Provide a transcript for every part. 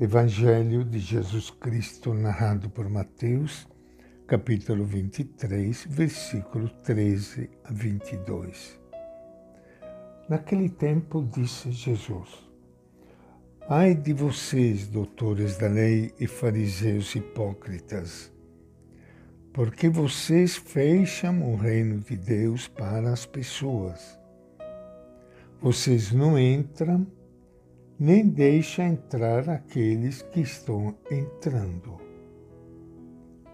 Evangelho de Jesus Cristo narrado por Mateus, capítulo 23, versículo 13 a 22. Naquele tempo disse Jesus: Ai de vocês, doutores da lei e fariseus hipócritas, porque vocês fecham o reino de Deus para as pessoas. Vocês não entram nem deixa entrar aqueles que estão entrando.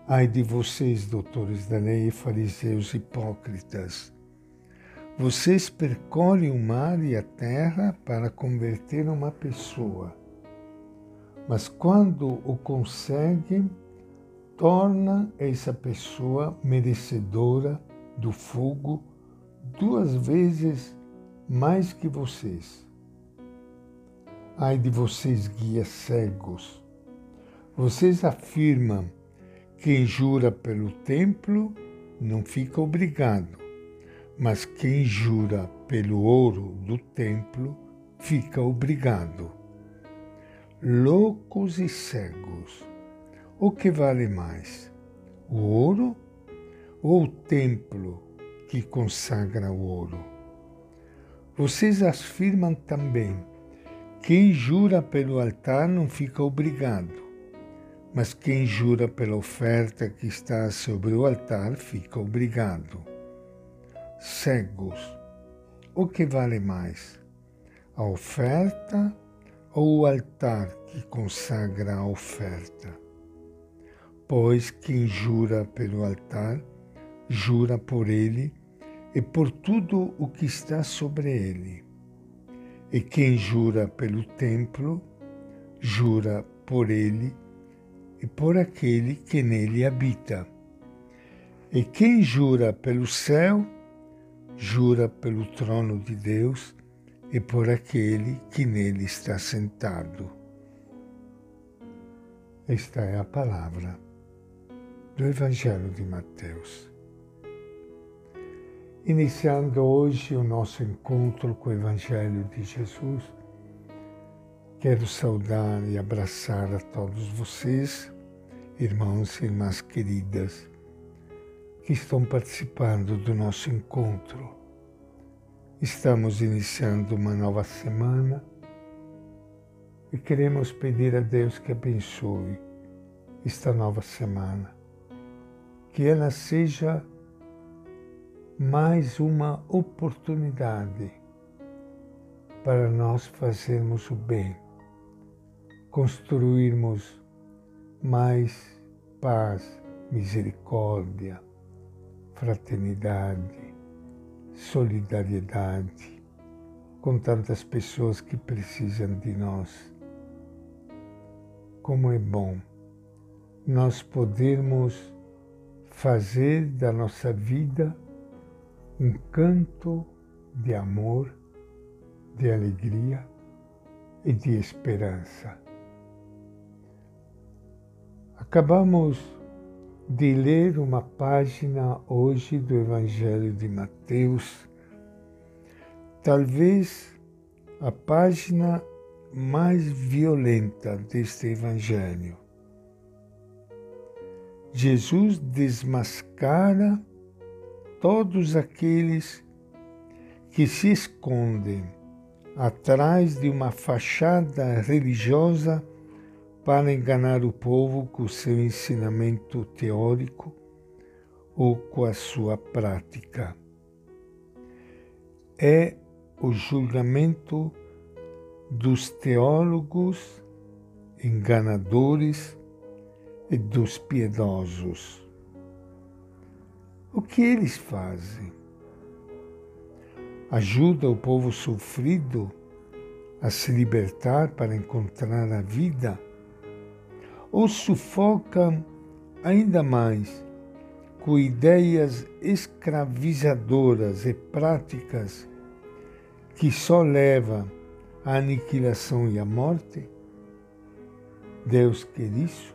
Ai de vocês, doutores da lei e fariseus hipócritas, vocês percorrem o mar e a terra para converter uma pessoa, mas quando o conseguem, torna essa pessoa merecedora do fogo duas vezes mais que vocês. Ai de vocês, guias cegos! Vocês afirmam quem jura pelo templo não fica obrigado, mas quem jura pelo ouro do templo fica obrigado. Loucos e cegos, o que vale mais, o ouro ou o templo que consagra o ouro? Vocês afirmam também quem jura pelo altar não fica obrigado, mas quem jura pela oferta que está sobre o altar fica obrigado. Cegos, o que vale mais? A oferta ou o altar que consagra a oferta? Pois quem jura pelo altar, jura por ele e por tudo o que está sobre ele. E quem jura pelo templo, jura por ele e por aquele que nele habita. E quem jura pelo céu, jura pelo trono de Deus e por aquele que nele está sentado. Esta é a palavra do Evangelho de Mateus. Iniciando hoje o nosso encontro com o Evangelho de Jesus, quero saudar e abraçar a todos vocês, irmãos e irmãs queridas, que estão participando do nosso encontro. Estamos iniciando uma nova semana e queremos pedir a Deus que abençoe esta nova semana, que ela seja mais uma oportunidade para nós fazermos o bem, construirmos mais paz, misericórdia, fraternidade, solidariedade com tantas pessoas que precisam de nós. Como é bom nós podermos fazer da nossa vida um canto de amor, de alegria e de esperança. Acabamos de ler uma página hoje do Evangelho de Mateus, talvez a página mais violenta deste Evangelho. Jesus desmascara todos aqueles que se escondem atrás de uma fachada religiosa para enganar o povo com seu ensinamento teórico ou com a sua prática. É o julgamento dos teólogos enganadores e dos piedosos. O que eles fazem? Ajuda o povo sofrido a se libertar para encontrar a vida? Ou sufoca ainda mais com ideias escravizadoras e práticas que só levam à aniquilação e à morte? Deus quer isso?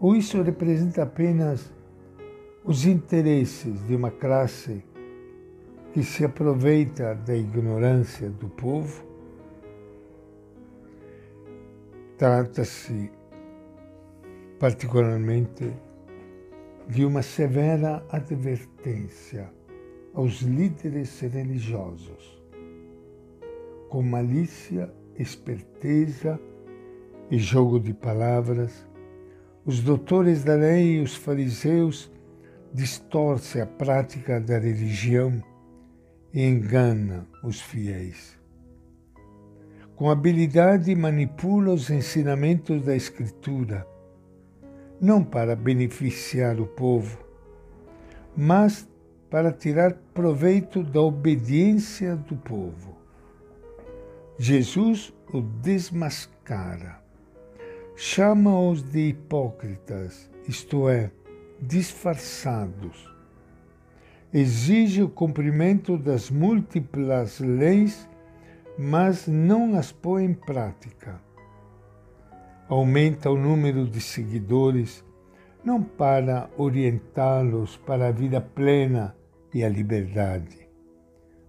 Ou isso representa apenas os interesses de uma classe que se aproveita da ignorância do povo. Trata-se particularmente de uma severa advertência aos líderes religiosos, com malícia, esperteza e jogo de palavras, os doutores da lei e os fariseus distorcem a prática da religião e enganam os fiéis. Com habilidade manipula os ensinamentos da Escritura, não para beneficiar o povo, mas para tirar proveito da obediência do povo. Jesus o desmascara, chama-os de hipócritas, isto é, disfarçados. Exige o cumprimento das múltiplas leis, mas não as põe em prática. Aumenta o número de seguidores, não para orientá-los para a vida plena e a liberdade,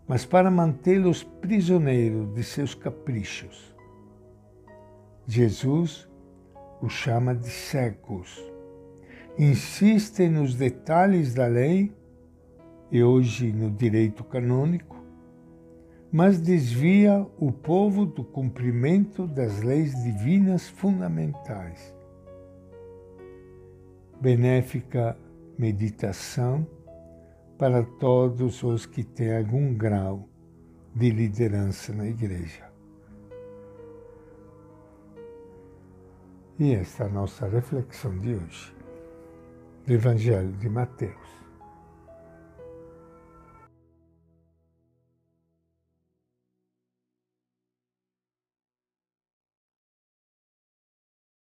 mas para mantê-los prisioneiros de seus caprichos. Jesus os chama de cegos insiste nos detalhes da lei e hoje no direito canônico, mas desvia o povo do cumprimento das leis divinas fundamentais. Benéfica meditação para todos os que têm algum grau de liderança na Igreja. E esta é a nossa reflexão de hoje do Evangelho de Mateus.